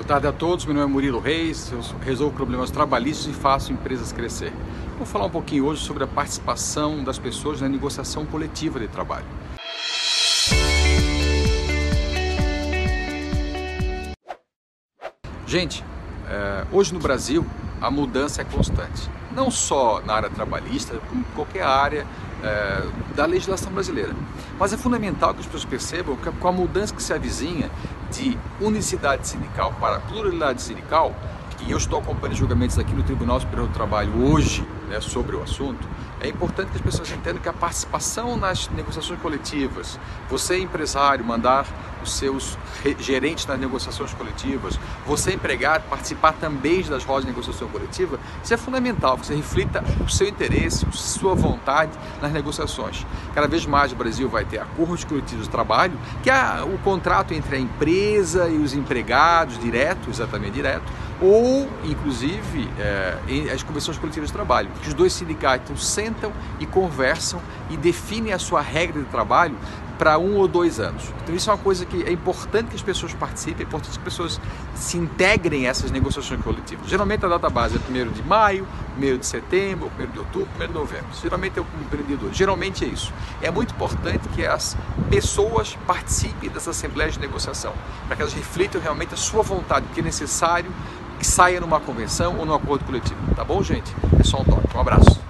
Boa tarde a todos, meu nome é Murilo Reis, eu resolvo problemas trabalhistas e faço empresas crescer. Vou falar um pouquinho hoje sobre a participação das pessoas na negociação coletiva de trabalho. Gente, é, hoje no Brasil a mudança é constante, não só na área trabalhista, como em qualquer área é, da legislação brasileira. Mas é fundamental que as pessoas percebam que com a mudança que se avizinha de unicidade sindical para pluralidade sindical, e eu estou acompanhando julgamentos aqui no Tribunal Superior do Trabalho hoje né, sobre o assunto, é importante que as pessoas entendam que a participação nas negociações coletivas, você empresário mandar os seus gerentes nas negociações coletivas, você empregado participar também das rodas de negociação coletiva, isso é fundamental, que você reflita o seu interesse, a sua vontade nas negociações. Cada vez mais o Brasil vai ter acordos coletivos de trabalho, que é o contrato entre a empresa e os empregados, direto, exatamente direto, ou, inclusive, é, as convenções coletivas de trabalho, que os dois sindicatos sentam e conversam e definem a sua regra de trabalho para um ou dois anos. Então isso é uma coisa que é importante que as pessoas participem, é importante que as pessoas se integrem a essas negociações coletivas. Geralmente a data base é 1 de maio, 1 de setembro, 1 de outubro, 1 de novembro. Geralmente é o empreendedor. Geralmente é isso. É muito importante que as pessoas participem dessa assembleia de negociação, para que elas reflitam realmente a sua vontade, o que é necessário que saia numa convenção ou num acordo coletivo. Tá bom, gente? É só um toque. Um abraço.